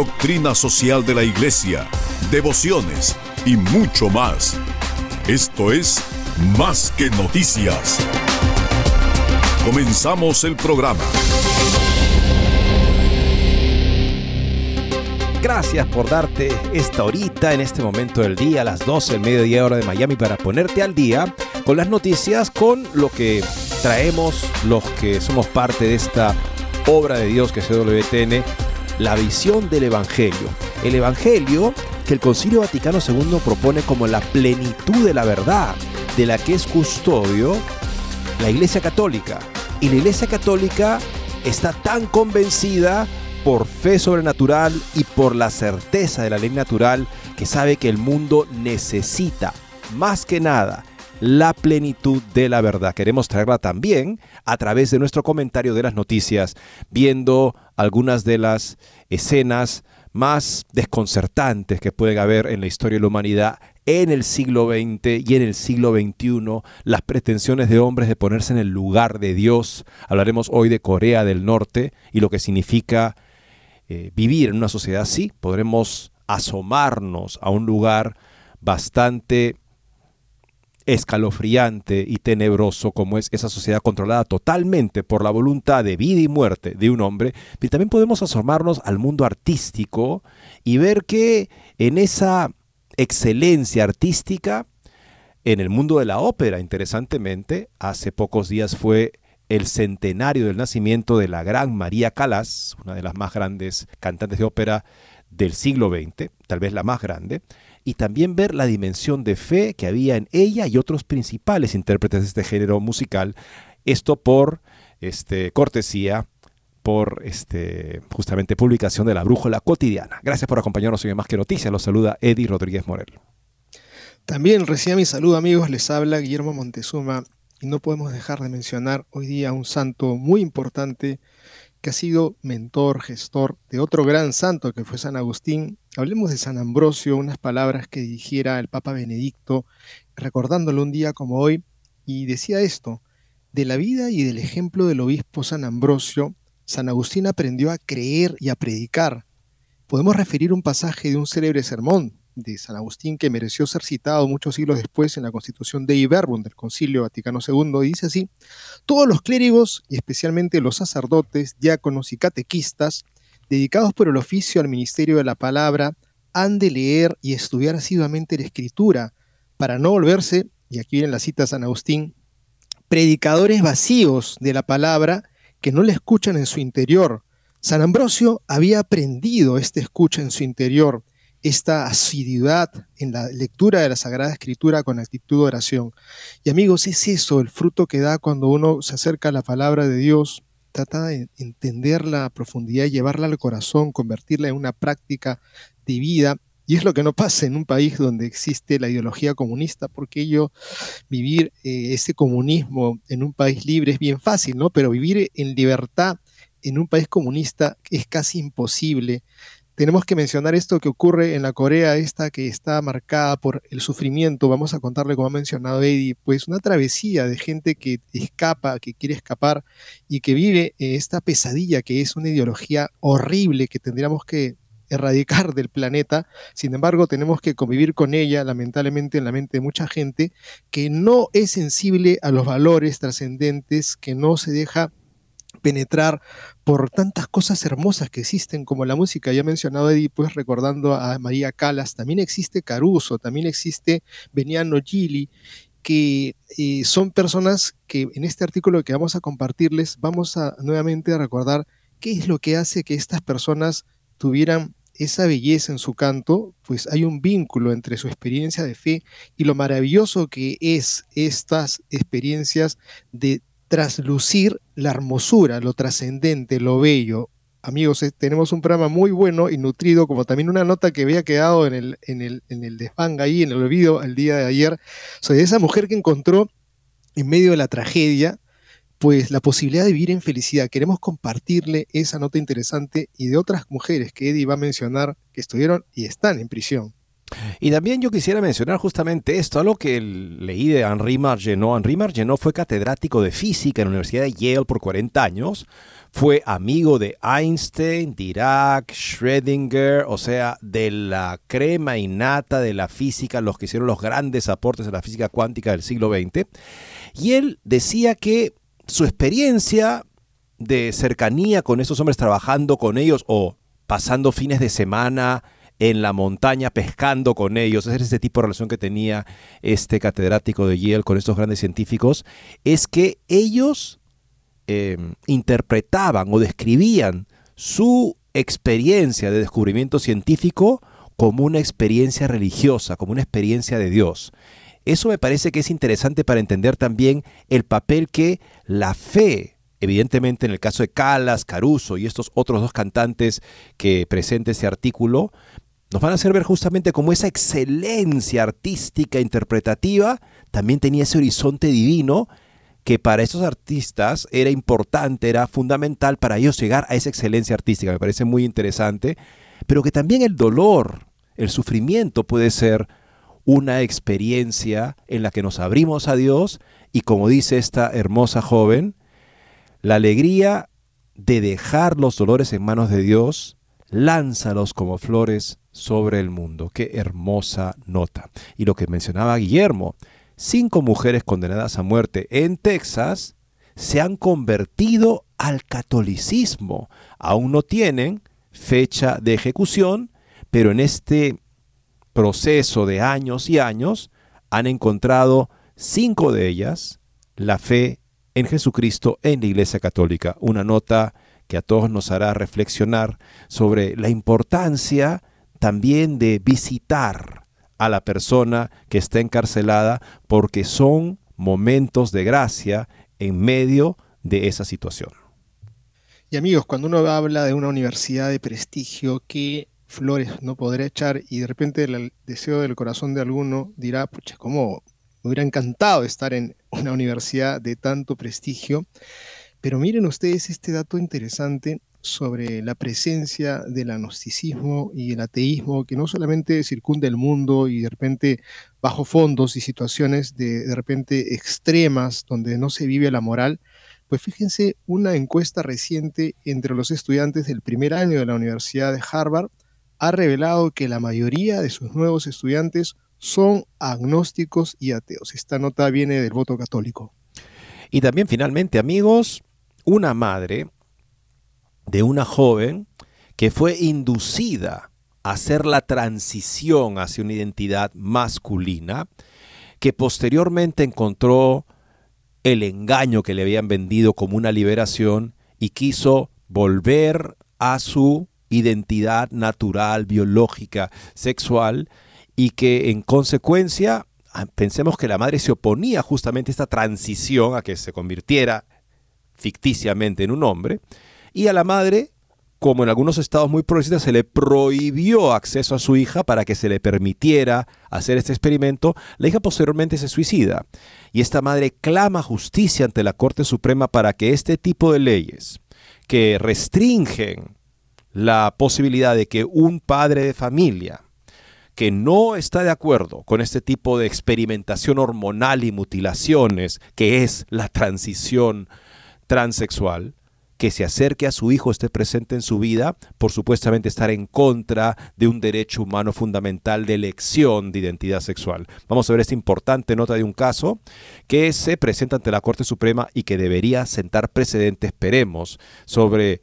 doctrina social de la Iglesia, devociones, y mucho más. Esto es Más que Noticias. Comenzamos el programa. Gracias por darte esta horita en este momento del día, a las 12 del mediodía hora de Miami, para ponerte al día con las noticias, con lo que traemos los que somos parte de esta obra de Dios que es WTN, la visión del Evangelio. El Evangelio que el Concilio Vaticano II propone como la plenitud de la verdad, de la que es custodio la Iglesia Católica. Y la Iglesia Católica está tan convencida por fe sobrenatural y por la certeza de la ley natural que sabe que el mundo necesita, más que nada, la plenitud de la verdad. Queremos traerla también a través de nuestro comentario de las noticias, viendo algunas de las escenas más desconcertantes que pueden haber en la historia de la humanidad en el siglo XX y en el siglo XXI, las pretensiones de hombres de ponerse en el lugar de Dios. Hablaremos hoy de Corea del Norte y lo que significa eh, vivir en una sociedad así. Podremos asomarnos a un lugar bastante escalofriante y tenebroso como es esa sociedad controlada totalmente por la voluntad de vida y muerte de un hombre, pero también podemos asomarnos al mundo artístico y ver que en esa excelencia artística, en el mundo de la ópera, interesantemente, hace pocos días fue el centenario del nacimiento de la gran María Callas, una de las más grandes cantantes de ópera del siglo XX, tal vez la más grande, y también ver la dimensión de fe que había en ella y otros principales intérpretes de este género musical. Esto por este, cortesía, por este, justamente publicación de la Brújula Cotidiana. Gracias por acompañarnos en Más que Noticias. Los saluda Eddie Rodríguez Morel. También reciba mi saludo amigos, les habla Guillermo Montezuma y no podemos dejar de mencionar hoy día un santo muy importante que ha sido mentor, gestor de otro gran santo que fue San Agustín. Hablemos de San Ambrosio, unas palabras que dirigiera el Papa Benedicto, recordándolo un día como hoy, y decía esto, de la vida y del ejemplo del obispo San Ambrosio, San Agustín aprendió a creer y a predicar. Podemos referir un pasaje de un célebre sermón de San Agustín que mereció ser citado muchos siglos después en la Constitución de Verbum del Concilio Vaticano II, dice así, todos los clérigos y especialmente los sacerdotes, diáconos y catequistas, dedicados por el oficio al ministerio de la palabra, han de leer y estudiar asiduamente la escritura para no volverse, y aquí viene la cita de San Agustín, predicadores vacíos de la palabra que no le escuchan en su interior. San Ambrosio había aprendido esta escucha en su interior esta asiduidad en la lectura de la Sagrada Escritura con actitud de oración. Y amigos, es eso el fruto que da cuando uno se acerca a la palabra de Dios, trata de entender la profundidad, llevarla al corazón, convertirla en una práctica de vida. Y es lo que no pasa en un país donde existe la ideología comunista, porque ello, vivir eh, ese comunismo en un país libre es bien fácil, ¿no? Pero vivir en libertad en un país comunista es casi imposible tenemos que mencionar esto que ocurre en la Corea, esta que está marcada por el sufrimiento. Vamos a contarle, como ha mencionado Eddie, pues una travesía de gente que escapa, que quiere escapar y que vive esta pesadilla que es una ideología horrible que tendríamos que erradicar del planeta. Sin embargo, tenemos que convivir con ella, lamentablemente, en la mente de mucha gente que no es sensible a los valores trascendentes, que no se deja penetrar por tantas cosas hermosas que existen, como la música. Ya mencionado Eddie, pues recordando a María Calas, también existe Caruso, también existe Beniano Gili, que eh, son personas que en este artículo que vamos a compartirles, vamos a nuevamente a recordar qué es lo que hace que estas personas tuvieran esa belleza en su canto, pues hay un vínculo entre su experiencia de fe y lo maravilloso que es estas experiencias de traslucir la hermosura, lo trascendente, lo bello. Amigos, eh, tenemos un programa muy bueno y nutrido, como también una nota que había quedado en el, en el, en el desvanga ahí, en el olvido el día de ayer, sobre esa mujer que encontró en medio de la tragedia, pues la posibilidad de vivir en felicidad. Queremos compartirle esa nota interesante y de otras mujeres que Eddie va a mencionar que estuvieron y están en prisión. Y también yo quisiera mencionar justamente esto, algo que leí de Henri Margenot. Henri Margenot fue catedrático de física en la Universidad de Yale por 40 años. Fue amigo de Einstein, Dirac, Schrödinger, o sea, de la crema innata de la física, los que hicieron los grandes aportes a la física cuántica del siglo XX. Y él decía que su experiencia de cercanía con esos hombres trabajando con ellos o pasando fines de semana en la montaña pescando con ellos, es ese tipo de relación que tenía este catedrático de Yale con estos grandes científicos, es que ellos em, interpretaban o describían su experiencia de descubrimiento científico como una experiencia religiosa, como una experiencia de Dios. Eso me parece que es interesante para entender también el papel que la fe, evidentemente en el caso de Calas, Caruso y estos otros dos cantantes que presenta ese artículo, nos van a hacer ver justamente cómo esa excelencia artística, interpretativa, también tenía ese horizonte divino que para esos artistas era importante, era fundamental para ellos llegar a esa excelencia artística. Me parece muy interesante, pero que también el dolor, el sufrimiento puede ser una experiencia en la que nos abrimos a Dios y como dice esta hermosa joven, la alegría de dejar los dolores en manos de Dios, lánzalos como flores sobre el mundo. Qué hermosa nota. Y lo que mencionaba Guillermo, cinco mujeres condenadas a muerte en Texas se han convertido al catolicismo. Aún no tienen fecha de ejecución, pero en este proceso de años y años han encontrado cinco de ellas la fe en Jesucristo en la Iglesia Católica. Una nota que a todos nos hará reflexionar sobre la importancia también de visitar a la persona que está encarcelada porque son momentos de gracia en medio de esa situación. Y amigos, cuando uno habla de una universidad de prestigio, ¿qué flores no podrá echar? Y de repente el deseo del corazón de alguno dirá, pucha, ¿cómo me hubiera encantado estar en una universidad de tanto prestigio? Pero miren ustedes este dato interesante sobre la presencia del agnosticismo y el ateísmo que no solamente circunda el mundo y de repente bajo fondos y situaciones de, de repente extremas donde no se vive la moral, pues fíjense una encuesta reciente entre los estudiantes del primer año de la Universidad de Harvard ha revelado que la mayoría de sus nuevos estudiantes son agnósticos y ateos. Esta nota viene del voto católico. Y también finalmente, amigos, una madre de una joven que fue inducida a hacer la transición hacia una identidad masculina, que posteriormente encontró el engaño que le habían vendido como una liberación y quiso volver a su identidad natural, biológica, sexual, y que en consecuencia ah, pensemos que la madre se oponía justamente a esta transición, a que se convirtiera ficticiamente en un hombre, y a la madre, como en algunos estados muy progresistas, se le prohibió acceso a su hija para que se le permitiera hacer este experimento, la hija posteriormente se suicida. Y esta madre clama justicia ante la Corte Suprema para que este tipo de leyes que restringen la posibilidad de que un padre de familia que no está de acuerdo con este tipo de experimentación hormonal y mutilaciones que es la transición transexual, que se acerque a su hijo, esté presente en su vida, por supuestamente estar en contra de un derecho humano fundamental de elección de identidad sexual. Vamos a ver esta importante nota de un caso que se presenta ante la Corte Suprema y que debería sentar precedentes, esperemos, sobre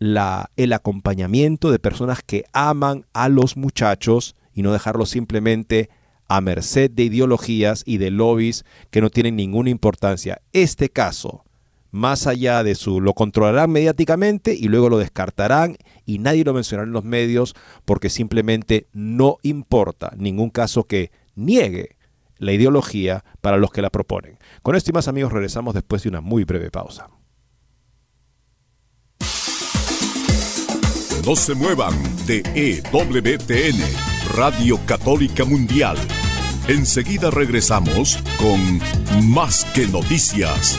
el acompañamiento de personas que aman a los muchachos y no dejarlos simplemente a merced de ideologías y de lobbies que no tienen ninguna importancia. Este caso más allá de su, lo controlarán mediáticamente y luego lo descartarán y nadie lo mencionará en los medios porque simplemente no importa ningún caso que niegue la ideología para los que la proponen. Con esto y más amigos regresamos después de una muy breve pausa. No se muevan de EWTN, Radio Católica Mundial. Enseguida regresamos con Más que Noticias.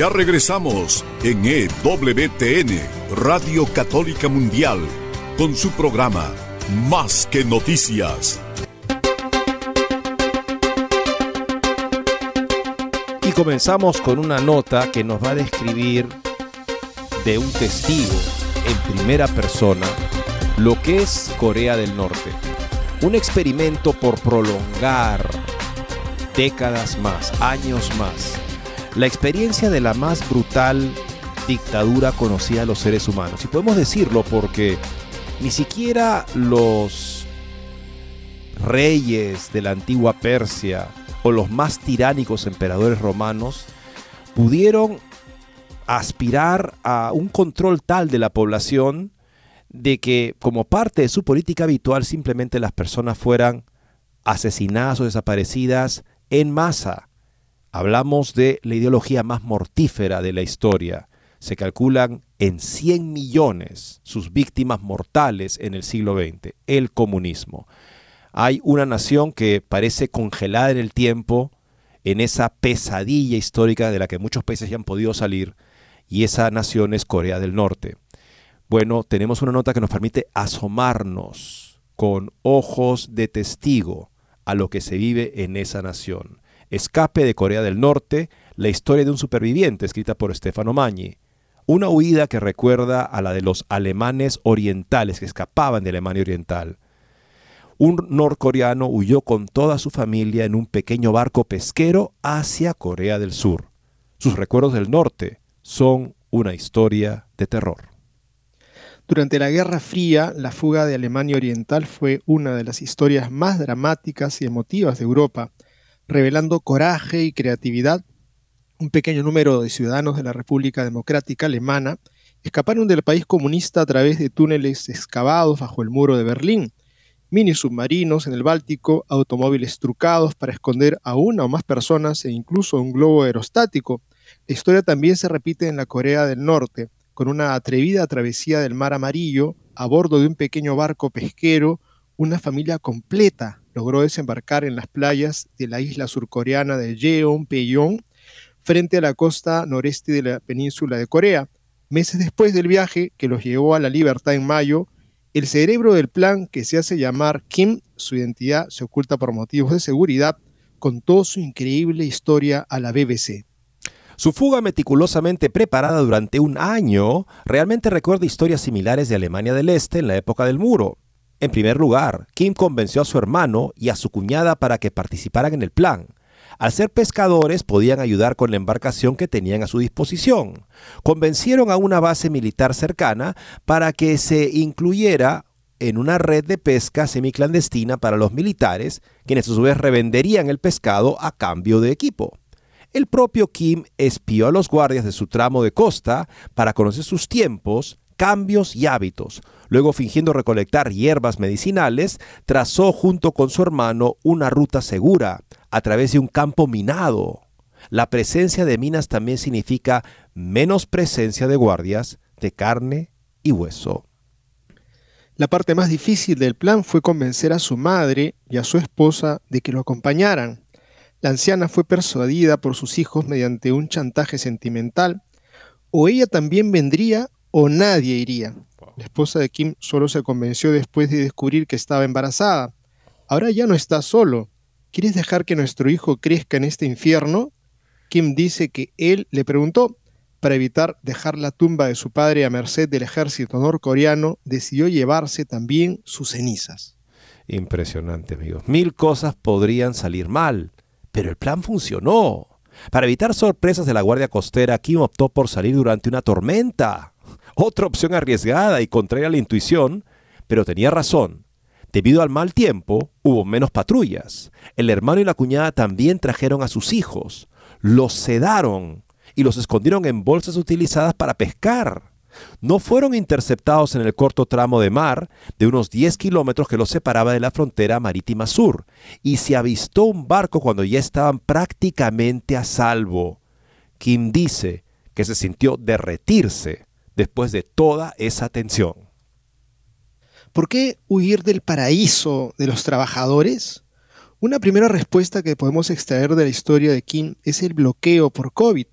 Ya regresamos en EWTN, Radio Católica Mundial, con su programa Más que Noticias. Y comenzamos con una nota que nos va a describir de un testigo en primera persona lo que es Corea del Norte. Un experimento por prolongar décadas más, años más, la experiencia de la más brutal dictadura conocida a los seres humanos. Y podemos decirlo porque ni siquiera los reyes de la antigua Persia o los más tiránicos emperadores romanos pudieron aspirar a un control tal de la población de que como parte de su política habitual simplemente las personas fueran asesinadas o desaparecidas en masa Hablamos de la ideología más mortífera de la historia. Se calculan en 100 millones sus víctimas mortales en el siglo XX, el comunismo. Hay una nación que parece congelada en el tiempo, en esa pesadilla histórica de la que muchos países ya han podido salir, y esa nación es Corea del Norte. Bueno, tenemos una nota que nos permite asomarnos con ojos de testigo a lo que se vive en esa nación. Escape de Corea del Norte, la historia de un superviviente escrita por Stefano Magni. Una huida que recuerda a la de los alemanes orientales que escapaban de Alemania Oriental. Un norcoreano huyó con toda su familia en un pequeño barco pesquero hacia Corea del Sur. Sus recuerdos del norte son una historia de terror. Durante la Guerra Fría, la fuga de Alemania Oriental fue una de las historias más dramáticas y emotivas de Europa revelando coraje y creatividad, un pequeño número de ciudadanos de la República Democrática Alemana escaparon del país comunista a través de túneles excavados bajo el muro de Berlín, mini submarinos en el Báltico, automóviles trucados para esconder a una o más personas e incluso un globo aerostático. La historia también se repite en la Corea del Norte, con una atrevida travesía del Mar Amarillo a bordo de un pequeño barco pesquero, una familia completa logró desembarcar en las playas de la isla surcoreana de Jeonpyeong, frente a la costa noreste de la península de Corea. Meses después del viaje, que los llevó a la libertad en mayo, el cerebro del plan, que se hace llamar Kim, su identidad se oculta por motivos de seguridad, contó su increíble historia a la BBC. Su fuga meticulosamente preparada durante un año realmente recuerda historias similares de Alemania del Este en la época del muro. En primer lugar, Kim convenció a su hermano y a su cuñada para que participaran en el plan. Al ser pescadores podían ayudar con la embarcación que tenían a su disposición. Convencieron a una base militar cercana para que se incluyera en una red de pesca semiclandestina para los militares, quienes a su vez revenderían el pescado a cambio de equipo. El propio Kim espió a los guardias de su tramo de costa para conocer sus tiempos, cambios y hábitos. Luego, fingiendo recolectar hierbas medicinales, trazó junto con su hermano una ruta segura a través de un campo minado. La presencia de minas también significa menos presencia de guardias de carne y hueso. La parte más difícil del plan fue convencer a su madre y a su esposa de que lo acompañaran. La anciana fue persuadida por sus hijos mediante un chantaje sentimental. O ella también vendría o nadie iría. La esposa de Kim solo se convenció después de descubrir que estaba embarazada. Ahora ya no está solo. ¿Quieres dejar que nuestro hijo crezca en este infierno? Kim dice que él le preguntó. Para evitar dejar la tumba de su padre a merced del ejército norcoreano, decidió llevarse también sus cenizas. Impresionante, amigos. Mil cosas podrían salir mal. Pero el plan funcionó. Para evitar sorpresas de la Guardia Costera, Kim optó por salir durante una tormenta. Otra opción arriesgada y contraria a la intuición, pero tenía razón. Debido al mal tiempo, hubo menos patrullas. El hermano y la cuñada también trajeron a sus hijos. Los sedaron y los escondieron en bolsas utilizadas para pescar no fueron interceptados en el corto tramo de mar de unos 10 kilómetros que los separaba de la frontera marítima sur, y se avistó un barco cuando ya estaban prácticamente a salvo. Kim dice que se sintió derretirse después de toda esa tensión. ¿Por qué huir del paraíso de los trabajadores? Una primera respuesta que podemos extraer de la historia de Kim es el bloqueo por COVID.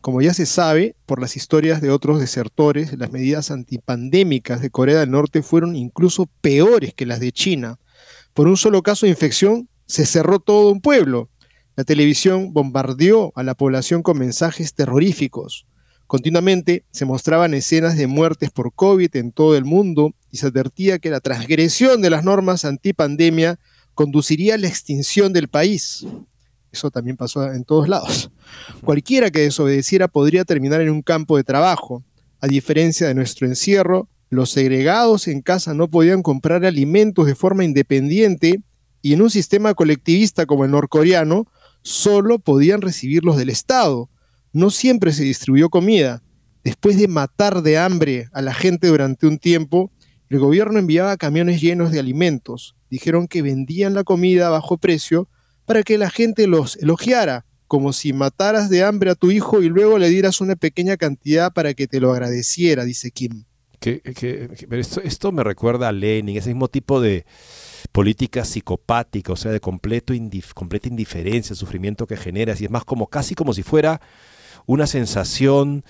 Como ya se sabe por las historias de otros desertores, las medidas antipandémicas de Corea del Norte fueron incluso peores que las de China. Por un solo caso de infección, se cerró todo un pueblo. La televisión bombardeó a la población con mensajes terroríficos. Continuamente se mostraban escenas de muertes por COVID en todo el mundo y se advertía que la transgresión de las normas antipandemia conduciría a la extinción del país. Eso también pasó en todos lados. Cualquiera que desobedeciera podría terminar en un campo de trabajo. A diferencia de nuestro encierro, los segregados en casa no podían comprar alimentos de forma independiente y en un sistema colectivista como el norcoreano, solo podían recibirlos del Estado. No siempre se distribuyó comida. Después de matar de hambre a la gente durante un tiempo, el gobierno enviaba camiones llenos de alimentos. Dijeron que vendían la comida a bajo precio para que la gente los elogiara, como si mataras de hambre a tu hijo y luego le dieras una pequeña cantidad para que te lo agradeciera, dice Kim. esto, me recuerda a Lenin, ese mismo tipo de política psicopática, o sea, de completo completa indiferencia, sufrimiento que generas, y es más como casi como si fuera una sensación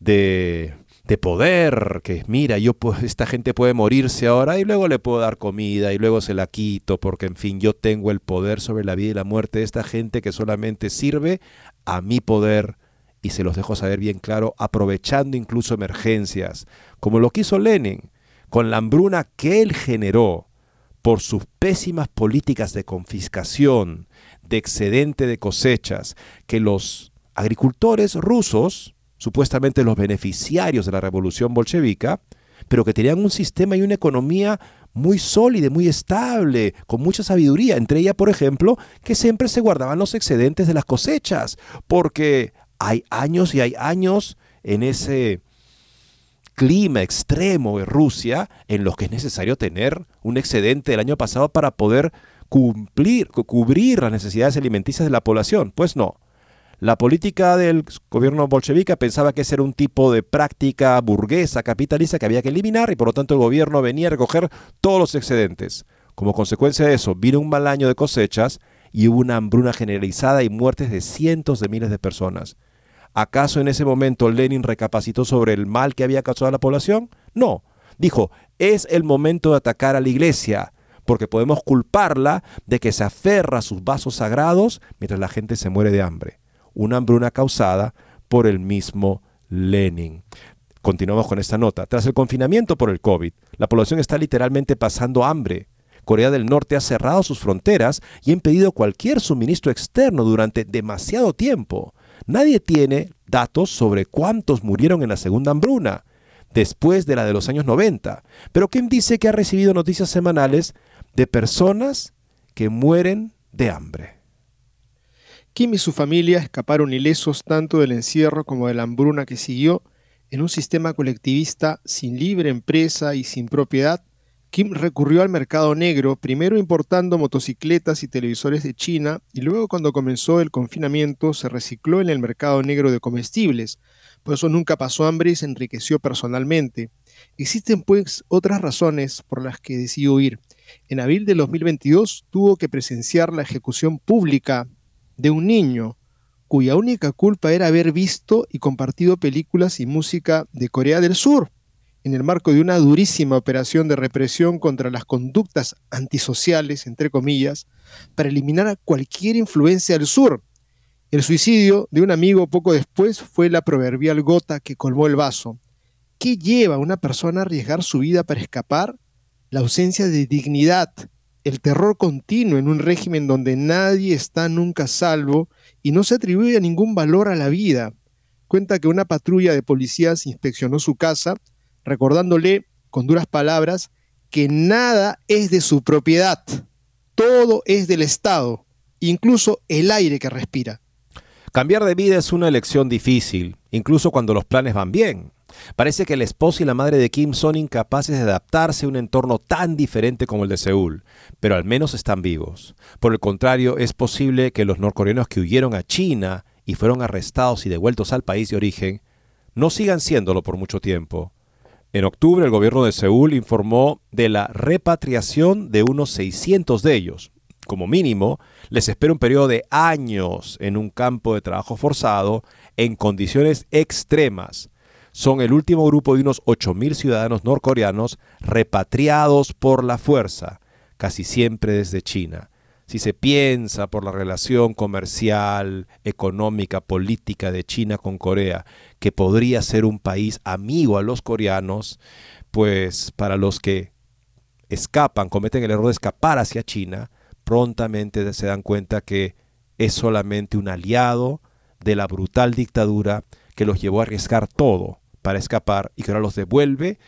de de poder, que mira, yo esta gente puede morirse ahora y luego le puedo dar comida y luego se la quito porque en fin, yo tengo el poder sobre la vida y la muerte de esta gente que solamente sirve a mi poder y se los dejo saber bien claro, aprovechando incluso emergencias, como lo quiso Lenin, con la hambruna que él generó por sus pésimas políticas de confiscación, de excedente de cosechas, que los agricultores rusos, supuestamente los beneficiarios de la revolución bolchevica, pero que tenían un sistema y una economía muy sólida, muy estable, con mucha sabiduría. Entre ellas, por ejemplo, que siempre se guardaban los excedentes de las cosechas, porque hay años y hay años en ese clima extremo de Rusia en los que es necesario tener un excedente del año pasado para poder cumplir, cubrir las necesidades alimenticias de la población. Pues no, la política del gobierno bolchevique pensaba que ese era un tipo de práctica burguesa, capitalista que había que eliminar y por lo tanto el gobierno venía a recoger todos los excedentes. Como consecuencia de eso, vino un mal año de cosechas y hubo una hambruna generalizada y muertes de cientos de miles de personas. ¿Acaso en ese momento Lenin recapacitó sobre el mal que había causado a la población? No. Dijo, es el momento de atacar a la iglesia, porque podemos culparla de que se aferra a sus vasos sagrados mientras la gente se muere de hambre una hambruna causada por el mismo Lenin. Continuamos con esta nota. Tras el confinamiento por el COVID, la población está literalmente pasando hambre. Corea del Norte ha cerrado sus fronteras y ha impedido cualquier suministro externo durante demasiado tiempo. Nadie tiene datos sobre cuántos murieron en la segunda hambruna, después de la de los años 90, pero Kim dice que ha recibido noticias semanales de personas que mueren de hambre. Kim y su familia escaparon ilesos tanto del encierro como de la hambruna que siguió en un sistema colectivista sin libre empresa y sin propiedad. Kim recurrió al mercado negro, primero importando motocicletas y televisores de China, y luego cuando comenzó el confinamiento se recicló en el mercado negro de comestibles. Por eso nunca pasó hambre y se enriqueció personalmente. Existen pues otras razones por las que decidió ir. En abril de 2022 tuvo que presenciar la ejecución pública de un niño cuya única culpa era haber visto y compartido películas y música de Corea del Sur, en el marco de una durísima operación de represión contra las conductas antisociales, entre comillas, para eliminar a cualquier influencia del sur. El suicidio de un amigo poco después fue la proverbial gota que colmó el vaso. ¿Qué lleva a una persona a arriesgar su vida para escapar? La ausencia de dignidad, el terror continuo en un régimen donde nadie está nunca salvo y no se atribuye ningún valor a la vida. Cuenta que una patrulla de policías inspeccionó su casa, recordándole con duras palabras que nada es de su propiedad, todo es del Estado, incluso el aire que respira. Cambiar de vida es una elección difícil, incluso cuando los planes van bien. Parece que el esposo y la madre de Kim son incapaces de adaptarse a un entorno tan diferente como el de Seúl, pero al menos están vivos. Por el contrario, es posible que los norcoreanos que huyeron a China y fueron arrestados y devueltos al país de origen no sigan siéndolo por mucho tiempo. En octubre el gobierno de Seúl informó de la repatriación de unos 600 de ellos. Como mínimo, les espera un periodo de años en un campo de trabajo forzado en condiciones extremas son el último grupo de unos 8.000 ciudadanos norcoreanos repatriados por la fuerza, casi siempre desde China. Si se piensa por la relación comercial, económica, política de China con Corea, que podría ser un país amigo a los coreanos, pues para los que escapan, cometen el error de escapar hacia China, prontamente se dan cuenta que es solamente un aliado de la brutal dictadura que los llevó a arriesgar todo para escapar y que ahora los devuelve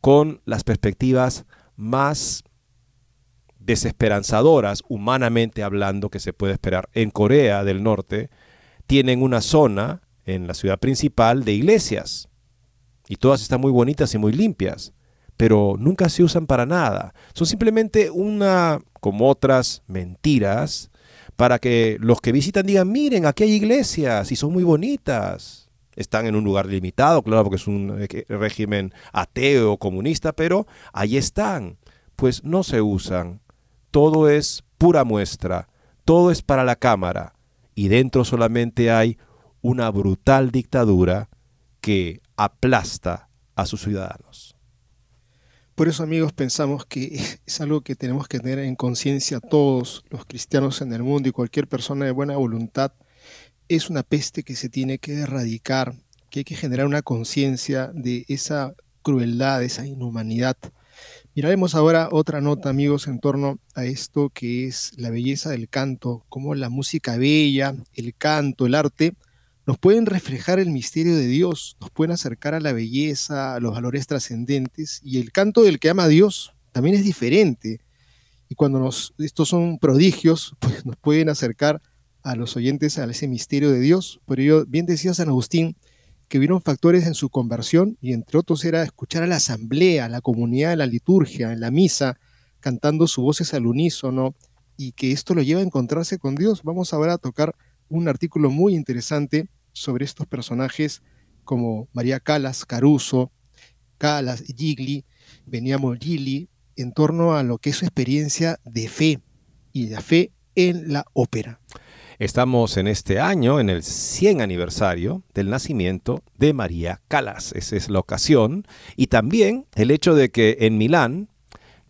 con las perspectivas más desesperanzadoras, humanamente hablando, que se puede esperar. En Corea del Norte tienen una zona en la ciudad principal de iglesias y todas están muy bonitas y muy limpias, pero nunca se usan para nada. Son simplemente una, como otras mentiras, para que los que visitan digan, miren, aquí hay iglesias y son muy bonitas están en un lugar limitado, claro, porque es un eh, régimen ateo, comunista, pero ahí están. Pues no se usan. Todo es pura muestra, todo es para la cámara y dentro solamente hay una brutal dictadura que aplasta a sus ciudadanos. Por eso, amigos, pensamos que es algo que tenemos que tener en conciencia todos los cristianos en el mundo y cualquier persona de buena voluntad es una peste que se tiene que erradicar, que hay que generar una conciencia de esa crueldad, de esa inhumanidad. Miraremos ahora otra nota, amigos, en torno a esto que es la belleza del canto, cómo la música bella, el canto, el arte, nos pueden reflejar el misterio de Dios, nos pueden acercar a la belleza, a los valores trascendentes, y el canto del que ama a Dios también es diferente. Y cuando nos, estos son prodigios, pues nos pueden acercar a los oyentes a ese misterio de Dios. Por ello, bien decía San Agustín que vieron factores en su conversión y entre otros era escuchar a la asamblea, a la comunidad de la liturgia, en la misa, cantando sus voces al unísono y que esto lo lleva a encontrarse con Dios. Vamos ahora a tocar un artículo muy interesante sobre estos personajes como María Calas, Caruso, Calas, Gigli, veníamos Gili, en torno a lo que es su experiencia de fe y de fe en la ópera. Estamos en este año, en el 100 aniversario del nacimiento de María Calas. Esa es la ocasión. Y también el hecho de que en Milán,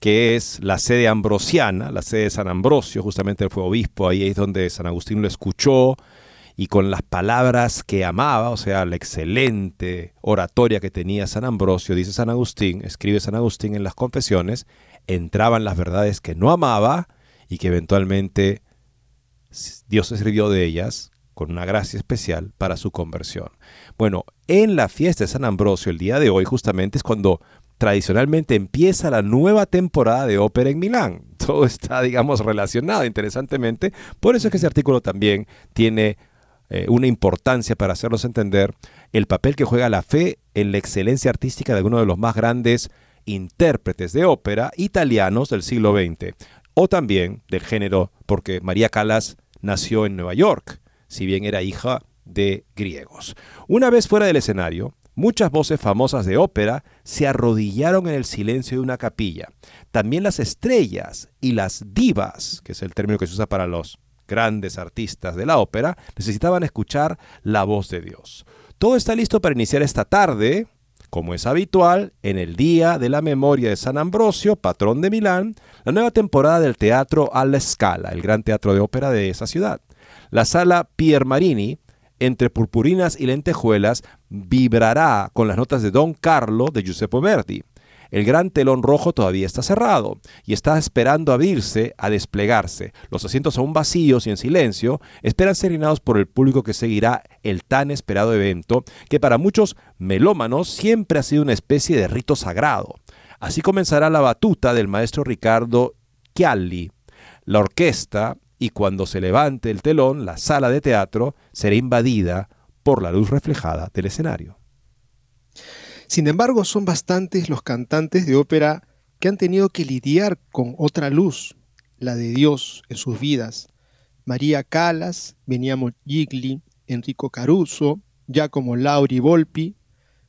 que es la sede ambrosiana, la sede de San Ambrosio, justamente él fue obispo, ahí es donde San Agustín lo escuchó y con las palabras que amaba, o sea, la excelente oratoria que tenía San Ambrosio, dice San Agustín, escribe San Agustín en las confesiones, entraban las verdades que no amaba y que eventualmente Dios se sirvió de ellas con una gracia especial para su conversión. Bueno, en la fiesta de San Ambrosio el día de hoy justamente es cuando tradicionalmente empieza la nueva temporada de ópera en Milán. Todo está, digamos, relacionado interesantemente. Por eso es que ese artículo también tiene eh, una importancia para hacernos entender el papel que juega la fe en la excelencia artística de uno de los más grandes intérpretes de ópera italianos del siglo XX, o también del género, porque María Callas nació en Nueva York, si bien era hija de griegos. Una vez fuera del escenario, muchas voces famosas de ópera se arrodillaron en el silencio de una capilla. También las estrellas y las divas, que es el término que se usa para los grandes artistas de la ópera, necesitaban escuchar la voz de Dios. Todo está listo para iniciar esta tarde, como es habitual, en el Día de la Memoria de San Ambrosio, patrón de Milán, la nueva temporada del Teatro alla Scala, el gran teatro de ópera de esa ciudad. La sala Pier Marini, entre purpurinas y lentejuelas, vibrará con las notas de Don Carlo de Giuseppe Verdi. El gran telón rojo todavía está cerrado y está esperando abrirse, a desplegarse. Los asientos aún vacíos y en silencio esperan ser llenados por el público que seguirá el tan esperado evento, que para muchos melómanos siempre ha sido una especie de rito sagrado. Así comenzará la batuta del maestro Ricardo Chialli. La orquesta, y cuando se levante el telón, la sala de teatro será invadida por la luz reflejada del escenario. Sin embargo, son bastantes los cantantes de ópera que han tenido que lidiar con otra luz, la de Dios en sus vidas. María Calas, Beniamo Gigli, Enrico Caruso, Giacomo Lauri Volpi,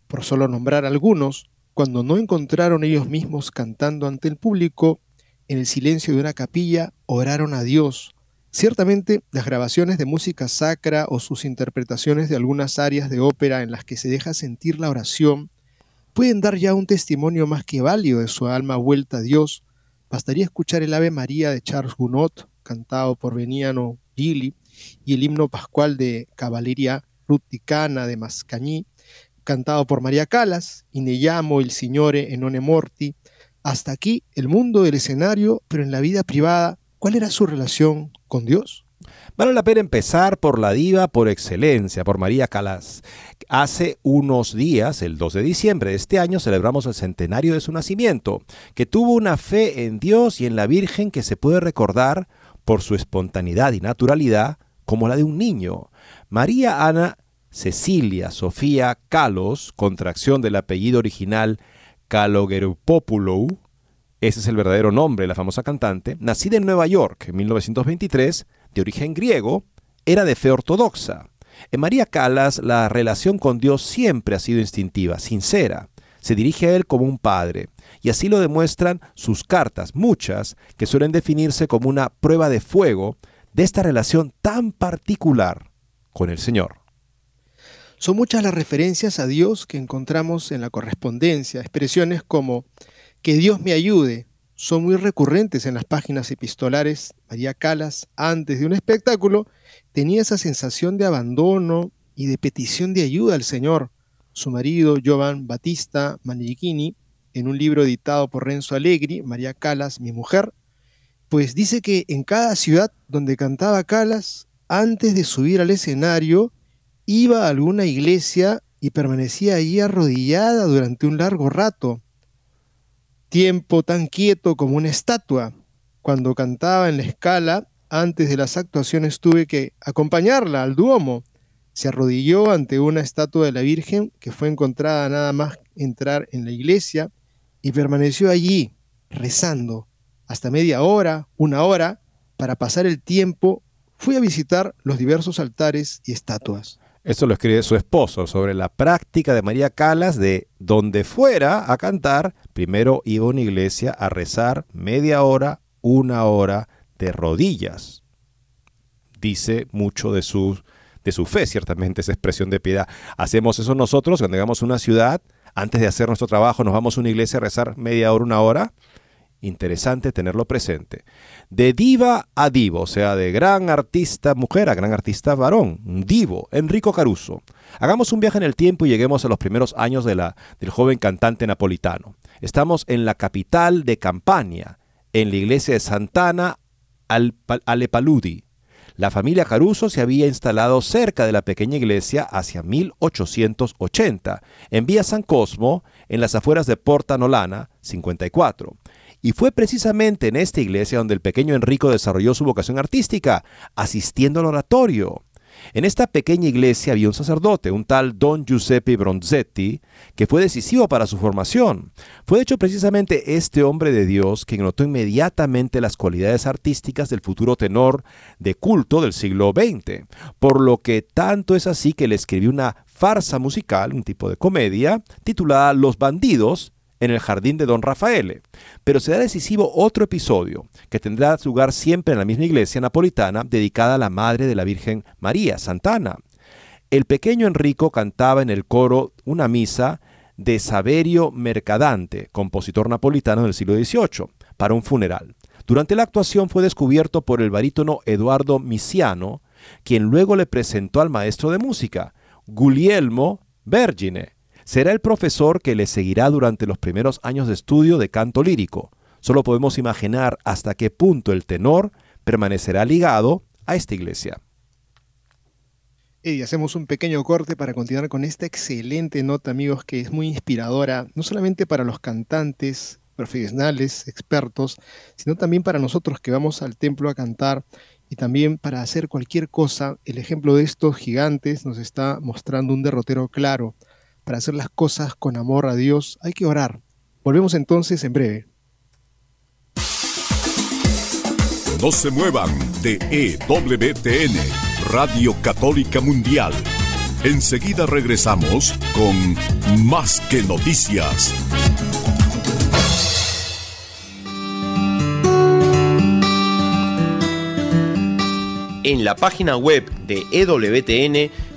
por solo nombrar algunos, cuando no encontraron ellos mismos cantando ante el público, en el silencio de una capilla, oraron a Dios. Ciertamente, las grabaciones de música sacra o sus interpretaciones de algunas áreas de ópera en las que se deja sentir la oración pueden dar ya un testimonio más que válido de su alma vuelta a Dios. Bastaría escuchar el Ave María de Charles Gounod, cantado por Beniano Gili, y el himno pascual de Caballeria Ruticana de Mascañí, cantado por María Calas, y Ne llamo il Signore e non morti. Hasta aquí el mundo del escenario, pero en la vida privada, ¿cuál era su relación con Dios? Vale la pena empezar por la diva por excelencia, por María Calas. Hace unos días, el 2 de diciembre de este año, celebramos el centenario de su nacimiento, que tuvo una fe en Dios y en la Virgen que se puede recordar por su espontaneidad y naturalidad como la de un niño. María Ana Cecilia Sofía Kalos, contracción del apellido original Kalogeropoulou, ese es el verdadero nombre de la famosa cantante, nacida en Nueva York en 1923, de origen griego, era de fe ortodoxa. En María Calas la relación con Dios siempre ha sido instintiva, sincera. Se dirige a Él como un padre, y así lo demuestran sus cartas, muchas, que suelen definirse como una prueba de fuego de esta relación tan particular con el Señor. Son muchas las referencias a Dios que encontramos en la correspondencia, expresiones como que Dios me ayude, son muy recurrentes en las páginas epistolares. María Calas, antes de un espectáculo, tenía esa sensación de abandono y de petición de ayuda al Señor. Su marido, Giovan Battista Manichini, en un libro editado por Renzo Allegri, María Calas, mi mujer, pues dice que en cada ciudad donde cantaba Calas, antes de subir al escenario, iba a alguna iglesia y permanecía allí arrodillada durante un largo rato tiempo tan quieto como una estatua. Cuando cantaba en la escala, antes de las actuaciones tuve que acompañarla al Duomo. Se arrodilló ante una estatua de la Virgen que fue encontrada nada más entrar en la iglesia y permaneció allí rezando hasta media hora, una hora, para pasar el tiempo. Fui a visitar los diversos altares y estatuas. Esto lo escribe su esposo sobre la práctica de María Calas de donde fuera a cantar, primero iba a una iglesia a rezar media hora, una hora de rodillas. Dice mucho de su, de su fe, ciertamente, esa expresión de piedad. Hacemos eso nosotros cuando llegamos a una ciudad, antes de hacer nuestro trabajo, nos vamos a una iglesia a rezar media hora, una hora. Interesante tenerlo presente. De diva a divo, o sea, de gran artista mujer a gran artista varón, divo, Enrico Caruso. Hagamos un viaje en el tiempo y lleguemos a los primeros años de la, del joven cantante napolitano. Estamos en la capital de Campania, en la iglesia de Santana Alepaludi. La familia Caruso se había instalado cerca de la pequeña iglesia hacia 1880, en Vía San Cosmo, en las afueras de Porta Nolana, 54. Y fue precisamente en esta iglesia donde el pequeño Enrico desarrolló su vocación artística, asistiendo al oratorio. En esta pequeña iglesia había un sacerdote, un tal Don Giuseppe Bronzetti, que fue decisivo para su formación. Fue de hecho precisamente este hombre de Dios quien notó inmediatamente las cualidades artísticas del futuro tenor de culto del siglo XX, por lo que tanto es así que le escribió una farsa musical, un tipo de comedia, titulada Los Bandidos, en el jardín de Don Rafael. Pero será decisivo otro episodio, que tendrá lugar siempre en la misma iglesia napolitana dedicada a la Madre de la Virgen María, Santana. El pequeño Enrico cantaba en el coro una misa de Saverio Mercadante, compositor napolitano del siglo XVIII, para un funeral. Durante la actuación fue descubierto por el barítono Eduardo Misiano, quien luego le presentó al maestro de música, Guglielmo Vergine, será el profesor que le seguirá durante los primeros años de estudio de canto lírico. Solo podemos imaginar hasta qué punto el tenor permanecerá ligado a esta iglesia. Y hacemos un pequeño corte para continuar con esta excelente nota, amigos, que es muy inspiradora, no solamente para los cantantes, profesionales, expertos, sino también para nosotros que vamos al templo a cantar y también para hacer cualquier cosa. El ejemplo de estos gigantes nos está mostrando un derrotero claro para hacer las cosas con amor a Dios hay que orar. Volvemos entonces en breve. No se muevan de EWTN, Radio Católica Mundial. Enseguida regresamos con Más que Noticias. En la página web de EWTN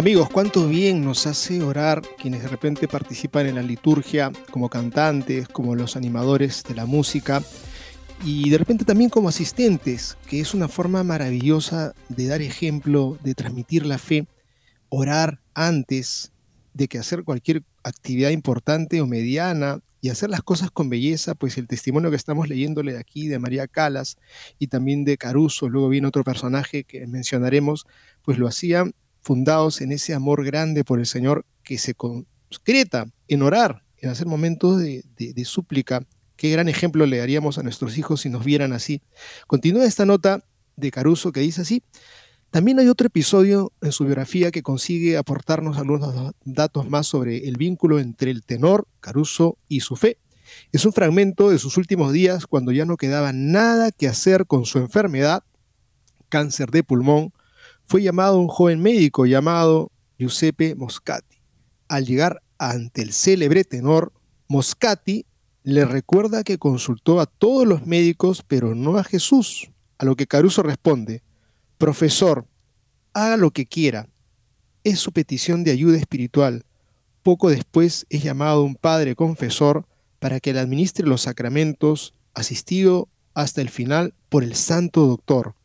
Amigos, cuánto bien nos hace orar quienes de repente participan en la liturgia como cantantes, como los animadores de la música y de repente también como asistentes, que es una forma maravillosa de dar ejemplo, de transmitir la fe, orar antes de que hacer cualquier actividad importante o mediana y hacer las cosas con belleza, pues el testimonio que estamos leyéndole aquí de María Calas y también de Caruso, luego viene otro personaje que mencionaremos, pues lo hacían fundados en ese amor grande por el Señor que se concreta en orar, en hacer momentos de, súplica. Qué gran ejemplo le daríamos a nuestros hijos si nos vieran así. Continúa esta nota de Caruso que dice así. También hay otro episodio en su biografía que consigue aportarnos algunos datos más sobre el vínculo entre el tenor, Caruso, y su fe. Es un fragmento de sus últimos días cuando ya no quedaba nada que hacer con su enfermedad, cáncer de pulmón, fue llamado un joven médico llamado Giuseppe Moscati. Al llegar ante el célebre tenor, Moscati le recuerda que consultó a todos los médicos, pero no a Jesús, a lo que Caruso responde, Profesor, haga lo que quiera. Es su petición de ayuda espiritual. Poco después es llamado un padre confesor para que le administre los sacramentos, asistido hasta el final por el santo doctor.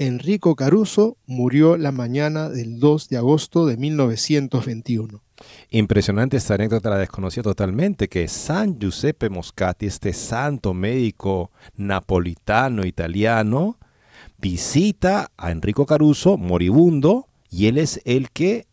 Enrico Caruso murió la mañana del 2 de agosto de 1921. Impresionante esta anécdota, la desconocía totalmente, que San Giuseppe Moscati, este santo médico napolitano italiano, visita a Enrico Caruso, moribundo, y él es el que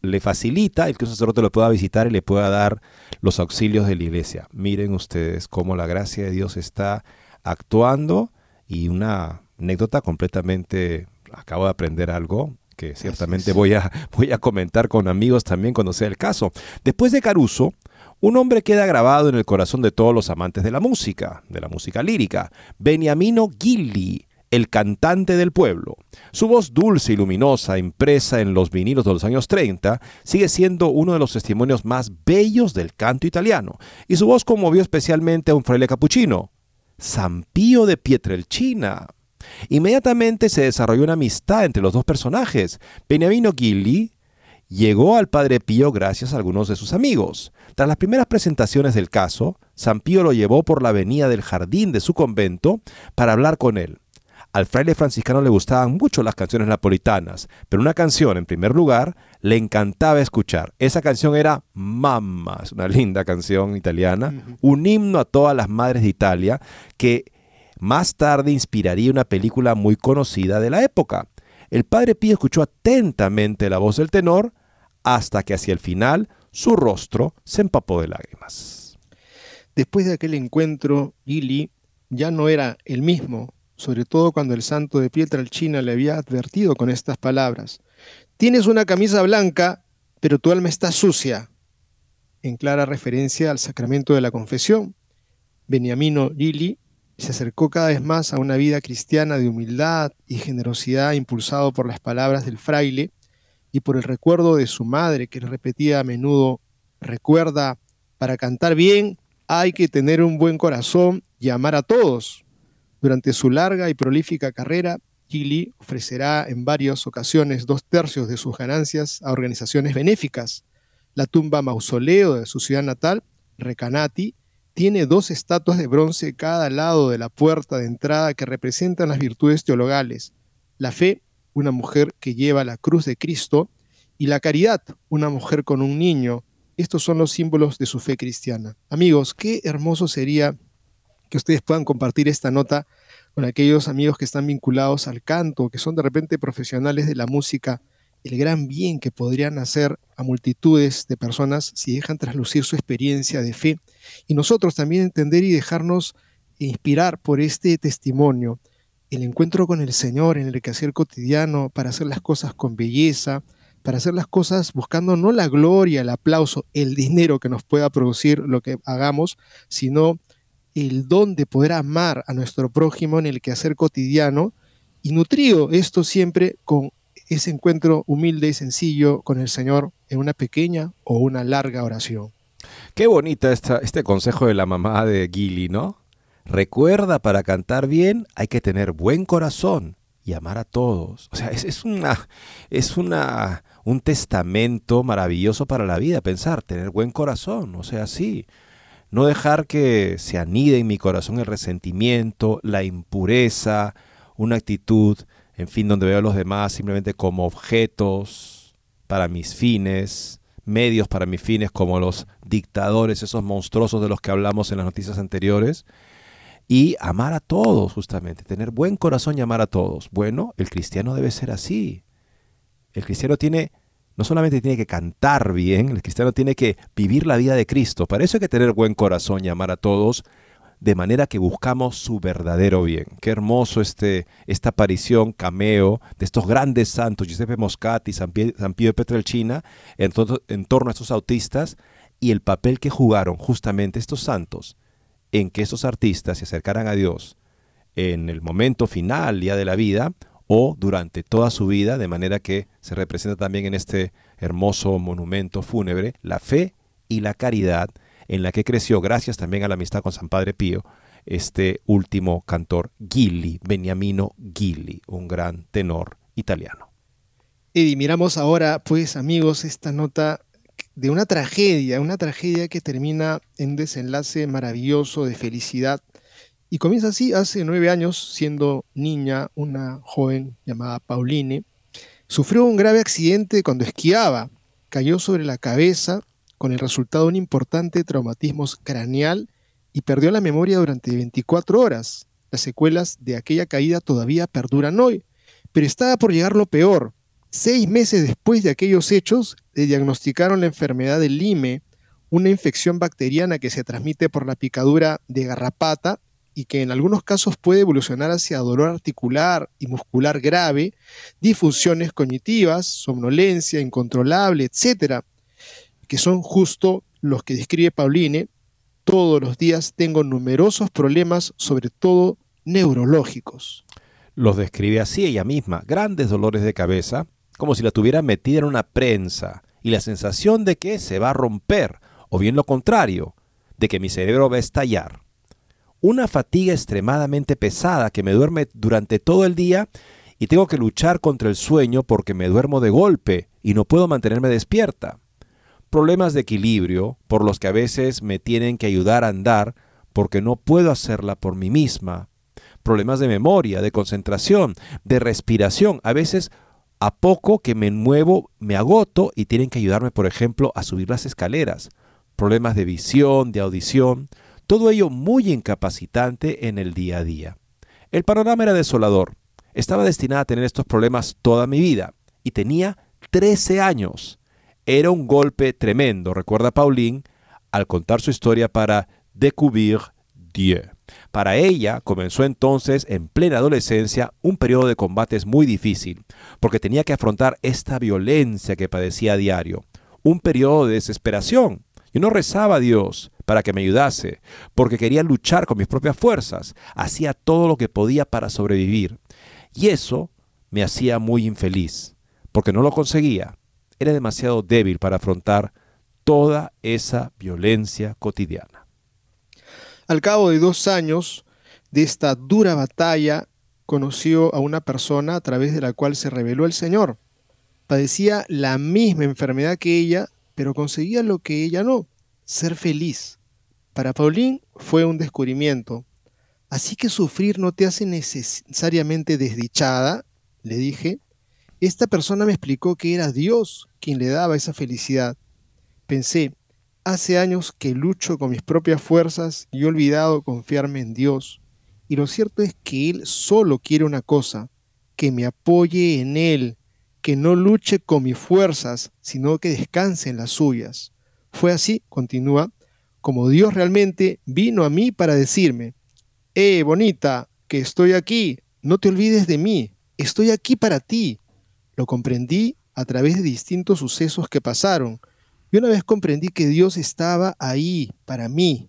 le facilita el que un sacerdote lo pueda visitar y le pueda dar los auxilios de la iglesia. Miren ustedes cómo la gracia de Dios está actuando y una anécdota completamente, acabo de aprender algo que ciertamente voy a, voy a comentar con amigos también cuando sea el caso. Después de Caruso, un hombre queda grabado en el corazón de todos los amantes de la música, de la música lírica, Beniamino Gilli, el cantante del pueblo. Su voz dulce y luminosa, impresa en los vinilos de los años 30, sigue siendo uno de los testimonios más bellos del canto italiano, y su voz conmovió especialmente a un fraile capuchino, San Pío de Pietrelcina. Inmediatamente se desarrolló una amistad entre los dos personajes. Beniamino Gilli llegó al Padre Pío gracias a algunos de sus amigos. Tras las primeras presentaciones del caso, San Pío lo llevó por la avenida del jardín de su convento para hablar con él. Al fraile franciscano le gustaban mucho las canciones napolitanas, pero una canción, en primer lugar, le encantaba escuchar. Esa canción era Mamma, es una linda canción italiana, un himno a todas las madres de Italia, que más tarde inspiraría una película muy conocida de la época. El padre Pío escuchó atentamente la voz del tenor hasta que hacia el final su rostro se empapó de lágrimas. Después de aquel encuentro, Gili ya no era el mismo sobre todo cuando el santo de Pietrelcina le había advertido con estas palabras. Tienes una camisa blanca, pero tu alma está sucia, en clara referencia al sacramento de la confesión. Beniamino Lili se acercó cada vez más a una vida cristiana de humildad y generosidad impulsado por las palabras del fraile y por el recuerdo de su madre que le repetía a menudo, recuerda, para cantar bien hay que tener un buen corazón y amar a todos, durante su larga y prolífica carrera, Gili ofrecerá en varias ocasiones dos tercios de sus ganancias a organizaciones benéficas. La tumba mausoleo de su ciudad natal, Recanati, tiene dos estatuas de bronce cada lado de la puerta de entrada que representan las virtudes teologales. La fe, una mujer que lleva la cruz de Cristo, y la caridad, una mujer con un niño. Estos son los símbolos de su fe cristiana. Amigos, qué hermoso sería que ustedes puedan compartir esta nota con aquellos amigos que están vinculados al canto, que son de repente profesionales de la música, el gran bien que podrían hacer a multitudes de personas si dejan traslucir su experiencia de fe. Y nosotros también entender y dejarnos inspirar por este testimonio, el encuentro con el Señor en el quehacer cotidiano para hacer las cosas con belleza, para hacer las cosas buscando no la gloria, el aplauso, el dinero que nos pueda producir lo que hagamos, sino el don de poder amar a nuestro prójimo en el quehacer cotidiano. Y nutrido esto siempre con ese encuentro humilde y sencillo con el Señor en una pequeña o una larga oración. Qué bonita esta, este consejo de la mamá de Gili, ¿no? Recuerda, para cantar bien hay que tener buen corazón y amar a todos. O sea, es, es, una, es una, un testamento maravilloso para la vida, pensar, tener buen corazón. O sea, sí, no dejar que se anide en mi corazón el resentimiento, la impureza, una actitud, en fin, donde veo a los demás simplemente como objetos para mis fines, medios para mis fines, como los dictadores, esos monstruosos de los que hablamos en las noticias anteriores, y amar a todos, justamente, tener buen corazón y amar a todos. Bueno, el cristiano debe ser así. El cristiano tiene no solamente tiene que cantar bien, el cristiano tiene que vivir la vida de Cristo. Para eso hay que tener buen corazón y amar a todos, de manera que buscamos su verdadero bien. Qué hermoso este, esta aparición, cameo, de estos grandes santos, Giuseppe Moscati, San, San Pío de Petrelcina, en, en torno a estos autistas, y el papel que jugaron justamente estos santos en que estos artistas se acercaran a Dios en el momento final, día de la vida, o durante toda su vida, de manera que se representa también en este hermoso monumento fúnebre la fe y la caridad en la que creció, gracias también a la amistad con San Padre Pío, este último cantor, Gilli, Beniamino Gilli, un gran tenor italiano. Y miramos ahora, pues amigos, esta nota de una tragedia, una tragedia que termina en desenlace maravilloso de felicidad. Y comienza así, hace nueve años, siendo niña, una joven llamada Pauline, sufrió un grave accidente cuando esquiaba, cayó sobre la cabeza con el resultado de un importante traumatismo craneal y perdió la memoria durante 24 horas. Las secuelas de aquella caída todavía perduran hoy, pero estaba por llegar lo peor. Seis meses después de aquellos hechos, le diagnosticaron la enfermedad del Lyme, una infección bacteriana que se transmite por la picadura de garrapata y que en algunos casos puede evolucionar hacia dolor articular y muscular grave, disfunciones cognitivas, somnolencia incontrolable, etcétera, que son justo los que describe Pauline. Todos los días tengo numerosos problemas, sobre todo neurológicos. Los describe así ella misma, grandes dolores de cabeza, como si la tuviera metida en una prensa y la sensación de que se va a romper, o bien lo contrario, de que mi cerebro va a estallar. Una fatiga extremadamente pesada que me duerme durante todo el día y tengo que luchar contra el sueño porque me duermo de golpe y no puedo mantenerme despierta. Problemas de equilibrio por los que a veces me tienen que ayudar a andar porque no puedo hacerla por mí misma. Problemas de memoria, de concentración, de respiración. A veces a poco que me muevo me agoto y tienen que ayudarme, por ejemplo, a subir las escaleras. Problemas de visión, de audición, todo ello muy incapacitante en el día a día. El panorama era desolador. Estaba destinada a tener estos problemas toda mi vida y tenía 13 años. Era un golpe tremendo, recuerda Pauline, al contar su historia para Découvrir Dieu. Para ella comenzó entonces en plena adolescencia un periodo de combates muy difícil, porque tenía que afrontar esta violencia que padecía a diario, un periodo de desesperación. Yo no rezaba a Dios para que me ayudase, porque quería luchar con mis propias fuerzas, hacía todo lo que podía para sobrevivir. Y eso me hacía muy infeliz, porque no lo conseguía. Era demasiado débil para afrontar toda esa violencia cotidiana. Al cabo de dos años de esta dura batalla, conoció a una persona a través de la cual se reveló el Señor. Padecía la misma enfermedad que ella, pero conseguía lo que ella no, ser feliz. Para Pauline fue un descubrimiento. Así que sufrir no te hace necesariamente desdichada, le dije. Esta persona me explicó que era Dios quien le daba esa felicidad. Pensé, Hace años que lucho con mis propias fuerzas y he olvidado confiarme en Dios. Y lo cierto es que Él solo quiere una cosa, que me apoye en Él, que no luche con mis fuerzas, sino que descanse en las suyas. Fue así, continúa, como Dios realmente vino a mí para decirme, Eh, bonita, que estoy aquí, no te olvides de mí, estoy aquí para ti. Lo comprendí a través de distintos sucesos que pasaron, y una vez comprendí que Dios estaba ahí para mí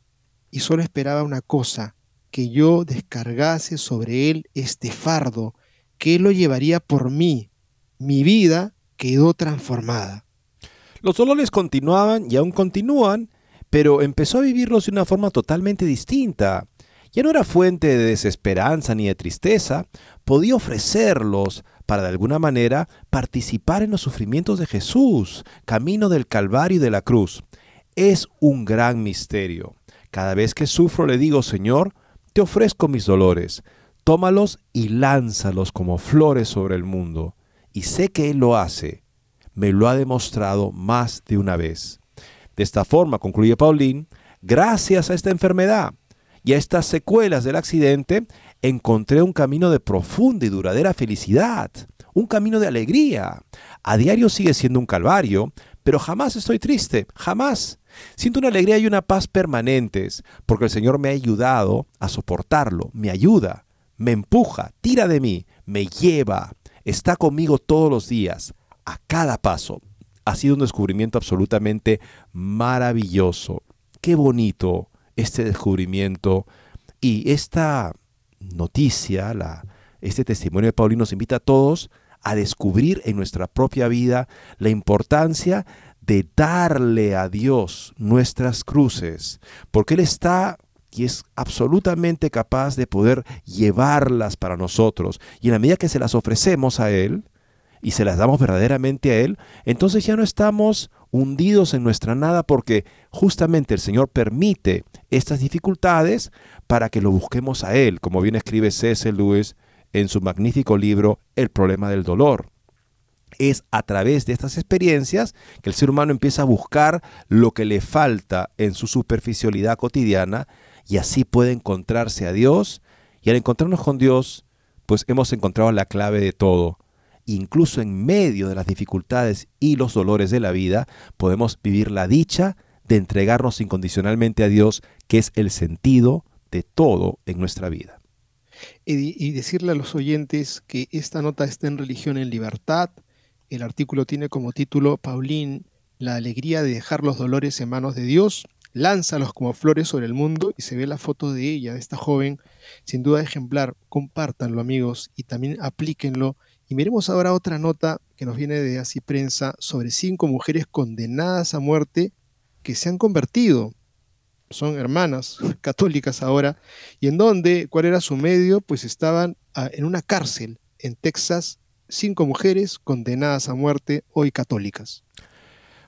y solo esperaba una cosa, que yo descargase sobre Él este fardo, que Él lo llevaría por mí. Mi vida quedó transformada. Los dolores continuaban y aún continúan, pero empezó a vivirlos de una forma totalmente distinta. Ya no era fuente de desesperanza ni de tristeza, podía ofrecerlos para de alguna manera participar en los sufrimientos de Jesús, camino del Calvario y de la cruz. Es un gran misterio. Cada vez que sufro le digo, Señor, te ofrezco mis dolores, tómalos y lánzalos como flores sobre el mundo. Y sé que Él lo hace. Me lo ha demostrado más de una vez. De esta forma, concluye Paulín, gracias a esta enfermedad y a estas secuelas del accidente, encontré un camino de profunda y duradera felicidad, un camino de alegría. A diario sigue siendo un calvario, pero jamás estoy triste, jamás. Siento una alegría y una paz permanentes, porque el Señor me ha ayudado a soportarlo, me ayuda, me empuja, tira de mí, me lleva, está conmigo todos los días, a cada paso. Ha sido un descubrimiento absolutamente maravilloso. Qué bonito este descubrimiento y esta noticia, este testimonio de Paulino nos invita a todos a descubrir en nuestra propia vida la importancia de darle a Dios nuestras cruces, porque Él está y es absolutamente capaz de poder llevarlas para nosotros. Y en la medida que se las ofrecemos a Él y se las damos verdaderamente a Él, entonces ya no estamos hundidos en nuestra nada porque justamente el Señor permite estas dificultades para que lo busquemos a Él, como bien escribe C.S. Lewis en su magnífico libro El problema del dolor. Es a través de estas experiencias que el ser humano empieza a buscar lo que le falta en su superficialidad cotidiana y así puede encontrarse a Dios y al encontrarnos con Dios, pues hemos encontrado la clave de todo. Incluso en medio de las dificultades y los dolores de la vida, podemos vivir la dicha de entregarnos incondicionalmente a Dios, que es el sentido de todo en nuestra vida. Y, decirle a los oyentes que esta nota está en Religión en Libertad. El artículo tiene como título Paulín, la alegría de dejar los dolores en manos de Dios lánzalos como flores sobre el mundo y se ve la foto de ella, de esta joven, sin duda ejemplar. Compártanlo amigos y también aplíquenlo. Y miremos ahora otra nota que nos viene de Así Prensa sobre cinco mujeres condenadas a muerte que se han convertido. Son hermanas católicas ahora. ¿Y en dónde? ¿Cuál era su medio? Pues estaban ah, en una cárcel en Texas, cinco mujeres condenadas a muerte, hoy católicas.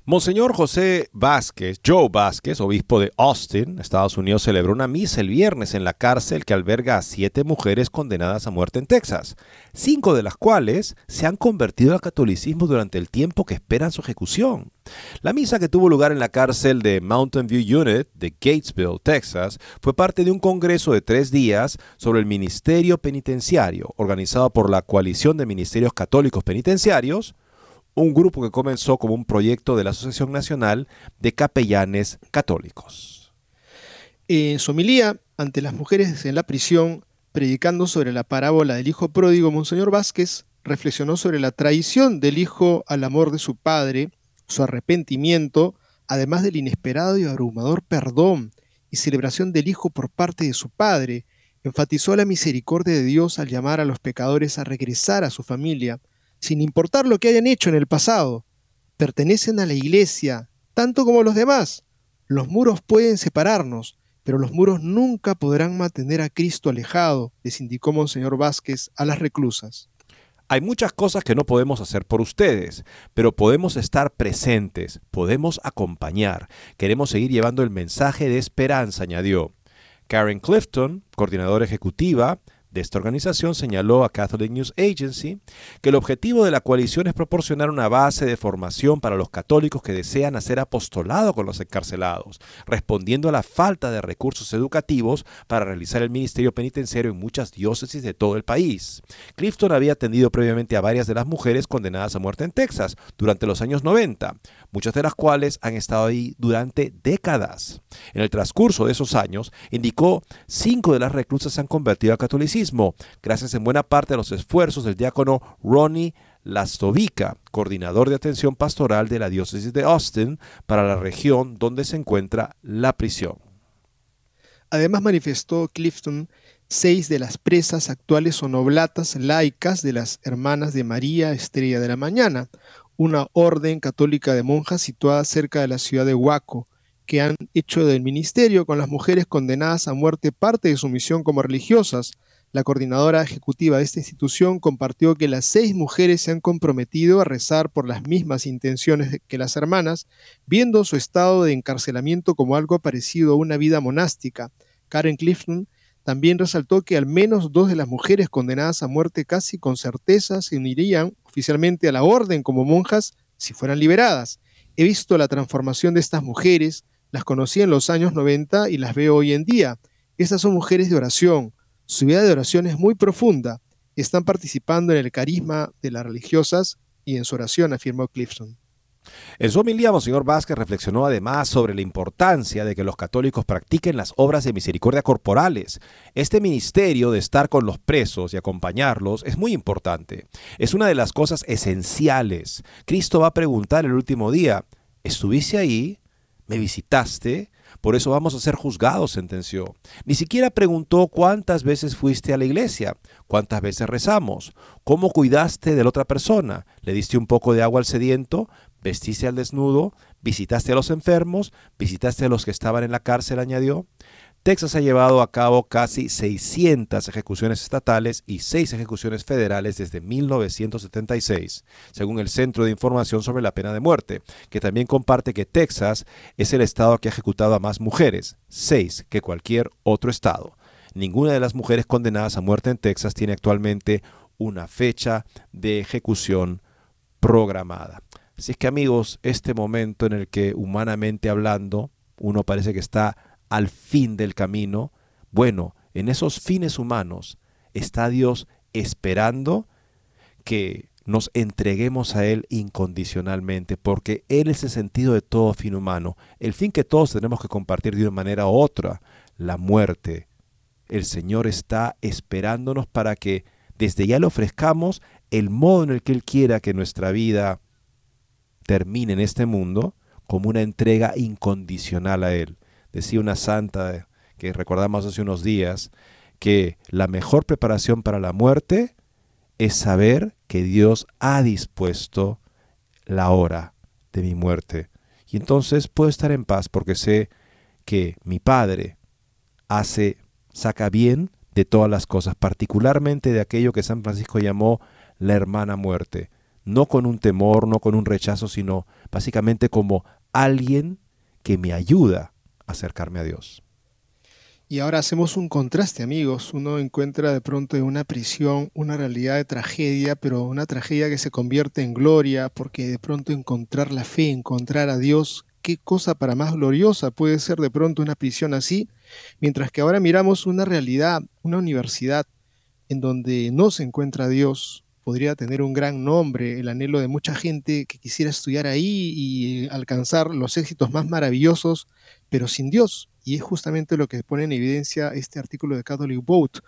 Monseñor José Vázquez, Joe Vázquez, obispo de Austin, Estados Unidos, celebró una misa el viernes en la cárcel que alberga a siete mujeres condenadas a muerte en Texas, cinco de las cuales se han convertido al catolicismo durante el tiempo que esperan su ejecución. La misa que tuvo lugar en la cárcel de Mountain View Unit de Gatesville, Texas, fue parte de un congreso de tres días sobre el ministerio penitenciario, organizado por la Coalición de Ministerios Católicos Penitenciarios, un grupo que comenzó como un proyecto de la Asociación Nacional de Capellanes Católicos. En su homilía ante las mujeres en la prisión, predicando sobre la parábola del hijo pródigo, Monseñor Vázquez reflexionó sobre la traición del hijo al amor de su padre, su arrepentimiento, además del inesperado y abrumador perdón y celebración del hijo por parte de su padre, enfatizó la misericordia de Dios al llamar a los pecadores a regresar a su familia, sin importar lo que hayan hecho en el pasado. Pertenecen a la iglesia, tanto como los demás. Los muros pueden separarnos, pero los muros nunca podrán mantener a Cristo alejado, les indicó Monseñor Vázquez a las reclusas. Hay muchas cosas que no podemos hacer por ustedes, pero podemos estar presentes, podemos acompañar. Queremos seguir llevando el mensaje de esperanza, añadió. Karen Clifton, coordinadora ejecutiva de esta organización señaló a Catholic News Agency que el objetivo de la coalición es proporcionar una base de formación para los católicos que desean hacer apostolado con los encarcelados, respondiendo a la falta de recursos educativos para realizar el ministerio penitenciario en muchas diócesis de todo el país. Clifton había atendido previamente a varias de las mujeres condenadas a muerte en Texas durante los años 90, muchas de las cuales han estado ahí durante décadas. En el transcurso de esos años, indicó, cinco de las reclusas se han convertido al catolicismo, gracias en buena parte a los esfuerzos del diácono Ronnie Lastovica, coordinador de atención pastoral de la diócesis de Austin para la región donde se encuentra la prisión. Además manifestó Clifton seis de las presas actuales son oblatas laicas de las Hermanas de María Estrella de la Mañana, una orden católica de monjas situada cerca de la ciudad de Huaco, que han hecho del ministerio con las mujeres condenadas a muerte parte de su misión como religiosas. La coordinadora ejecutiva de esta institución compartió que las seis mujeres se han comprometido a rezar por las mismas intenciones que las hermanas, viendo su estado de encarcelamiento como algo parecido a una vida monástica. Karen Clifton también resaltó que al menos dos de las mujeres condenadas a muerte casi con certeza se unirían oficialmente a la orden como monjas si fueran liberadas. He visto la transformación de estas mujeres, las conocí en los años 90 y las veo hoy en día. Estas son mujeres de oración. Su vida de oración es muy profunda. Están participando en el carisma de las religiosas y en su oración, afirmó Clifton. En su homilía, Monseñor Vázquez reflexionó además sobre la importancia de que los católicos practiquen las obras de misericordia corporales. Este ministerio de estar con los presos y acompañarlos es muy importante. Es una de las cosas esenciales. Cristo va a preguntar el último día, ¿estuviste ahí? ¿Me visitaste? Por eso vamos a ser juzgados, sentenció. Ni siquiera preguntó cuántas veces fuiste a la iglesia, cuántas veces rezamos, cómo cuidaste de la otra persona, le diste un poco de agua al sediento, vestiste al desnudo, visitaste a los enfermos, visitaste a los que estaban en la cárcel, añadió. Texas ha llevado a cabo casi 600 ejecuciones estatales y 6 ejecuciones federales desde 1976, según el Centro de Información sobre la Pena de Muerte, que también comparte que Texas es el estado que ha ejecutado a más mujeres, 6 que cualquier otro estado. Ninguna de las mujeres condenadas a muerte en Texas tiene actualmente una fecha de ejecución programada. Así es que amigos, este momento en el que humanamente hablando uno parece que está al fin del camino, bueno, en esos fines humanos está Dios esperando que nos entreguemos a Él incondicionalmente, porque Él es el sentido de todo fin humano, el fin que todos tenemos que compartir de una manera u otra, la muerte. El Señor está esperándonos para que desde ya le ofrezcamos el modo en el que Él quiera que nuestra vida termine en este mundo como una entrega incondicional a Él. Decía una santa que recordamos hace unos días que la mejor preparación para la muerte es saber que Dios ha dispuesto la hora de mi muerte. Y entonces puedo estar en paz porque sé que mi Padre hace, saca bien de todas las cosas, particularmente de aquello que San Francisco llamó la hermana muerte. No con un temor, no con un rechazo, sino básicamente como alguien que me ayuda acercarme a Dios. Y ahora hacemos un contraste, amigos. Uno encuentra de pronto en una prisión una realidad de tragedia, pero una tragedia que se convierte en gloria, porque de pronto encontrar la fe, encontrar a Dios, qué cosa para más gloriosa puede ser de pronto una prisión así, mientras que ahora miramos una realidad, una universidad en donde no se encuentra Dios, podría tener un gran nombre, el anhelo de mucha gente que quisiera estudiar ahí y alcanzar los éxitos más maravillosos, pero sin Dios. Y es justamente lo que pone en evidencia este artículo de Catholic Vote.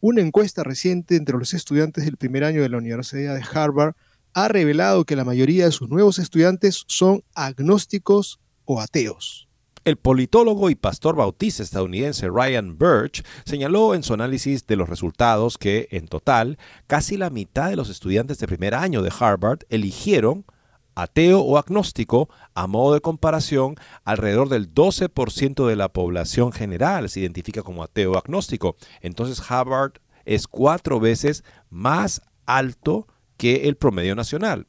Una encuesta reciente entre los estudiantes del primer año de la Universidad de Harvard ha revelado que la mayoría de sus nuevos estudiantes son agnósticos o ateos. El politólogo y pastor bautista estadounidense Ryan Birch señaló en su análisis de los resultados que, en total, casi la mitad de los estudiantes de primer año de Harvard eligieron ateo o agnóstico, a modo de comparación, alrededor del 12% de la población general se identifica como ateo o agnóstico. Entonces Harvard es cuatro veces más alto que el promedio nacional.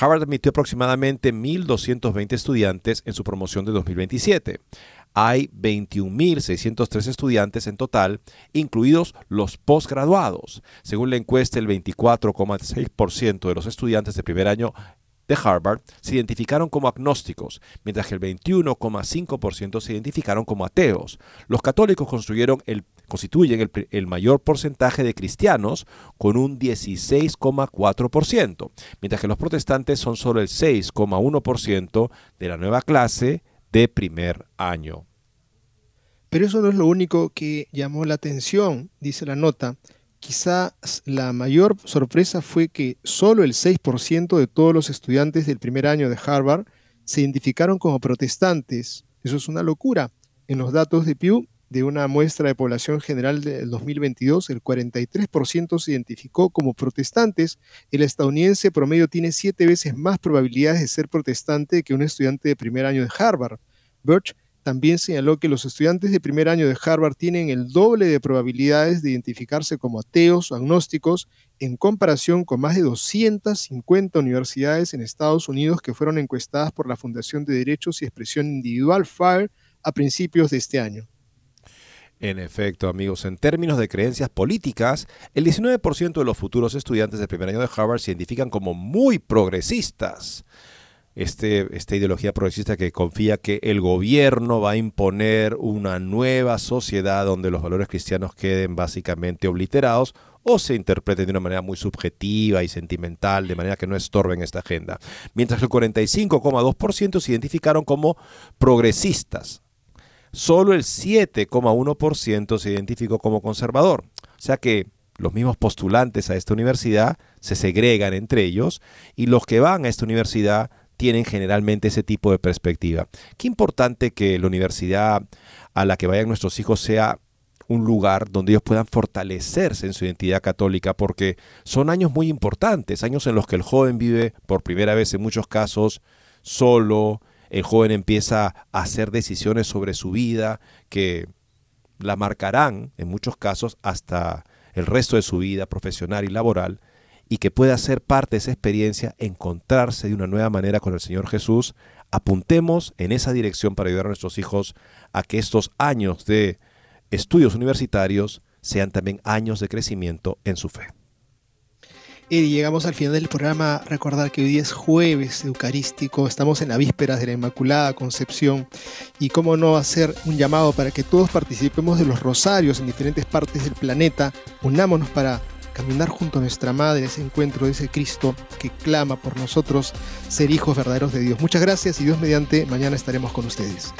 Harvard admitió aproximadamente 1.220 estudiantes en su promoción de 2027. Hay 21.603 estudiantes en total, incluidos los posgraduados. Según la encuesta, el 24,6% de los estudiantes de primer año de Harvard se identificaron como agnósticos, mientras que el 21,5% se identificaron como ateos. Los católicos construyeron el, constituyen el, mayor porcentaje de cristianos con un 16,4%, mientras que los protestantes son solo el 6,1% de la nueva clase de primer año. Pero eso no es lo único que llamó la atención, dice la nota. Quizá la mayor sorpresa fue que solo el 6% de todos los estudiantes del primer año de Harvard se identificaron como protestantes. Eso es una locura. En los datos de Pew, de una muestra de población general del 2022, el 43% se identificó como protestantes. El estadounidense promedio tiene siete veces más probabilidades de ser protestante que un estudiante de primer año de Harvard. Birch también señaló que los estudiantes de primer año de Harvard tienen el doble de probabilidades de identificarse como ateos o agnósticos en comparación con más de 250 universidades en Estados Unidos que fueron encuestadas por la Fundación de Derechos y Expresión Individual FIRE a principios de este año. En efecto, amigos, en términos de creencias políticas, el 19% de los futuros estudiantes de primer año de Harvard se identifican como muy progresistas este, esta ideología progresista que confía que el gobierno va a imponer una nueva sociedad donde los valores cristianos queden básicamente obliterados o se interpreten de una manera muy subjetiva y sentimental, de manera que no estorben esta agenda. Mientras que el 45,2% se identificaron como progresistas. Solo el 7,1% se identificó como conservador. O sea que los mismos postulantes a esta universidad se segregan entre ellos y los que van a esta universidad tienen generalmente ese tipo de perspectiva. Qué importante que la universidad a la que vayan nuestros hijos sea un lugar donde ellos puedan fortalecerse en su identidad católica, porque son años muy importantes, años en los que el joven vive por primera vez en muchos casos solo, el joven empieza a hacer decisiones sobre su vida que la marcarán en muchos casos hasta el resto de su vida profesional y laboral y que pueda ser parte de esa experiencia, encontrarse de una nueva manera con el Señor Jesús, apuntemos en esa dirección para ayudar a nuestros hijos a que estos años de estudios universitarios sean también años de crecimiento en su fe. Y llegamos al final del programa. Recordar que hoy día es jueves eucarístico, estamos en la víspera de la Inmaculada Concepción y cómo no hacer un llamado para que todos participemos de los rosarios en diferentes partes del planeta, unámonos para caminar junto a nuestra Madre, ese encuentro de ese Cristo que clama por nosotros ser hijos verdaderos de Dios. Muchas gracias y Dios mediante, mañana estaremos con ustedes.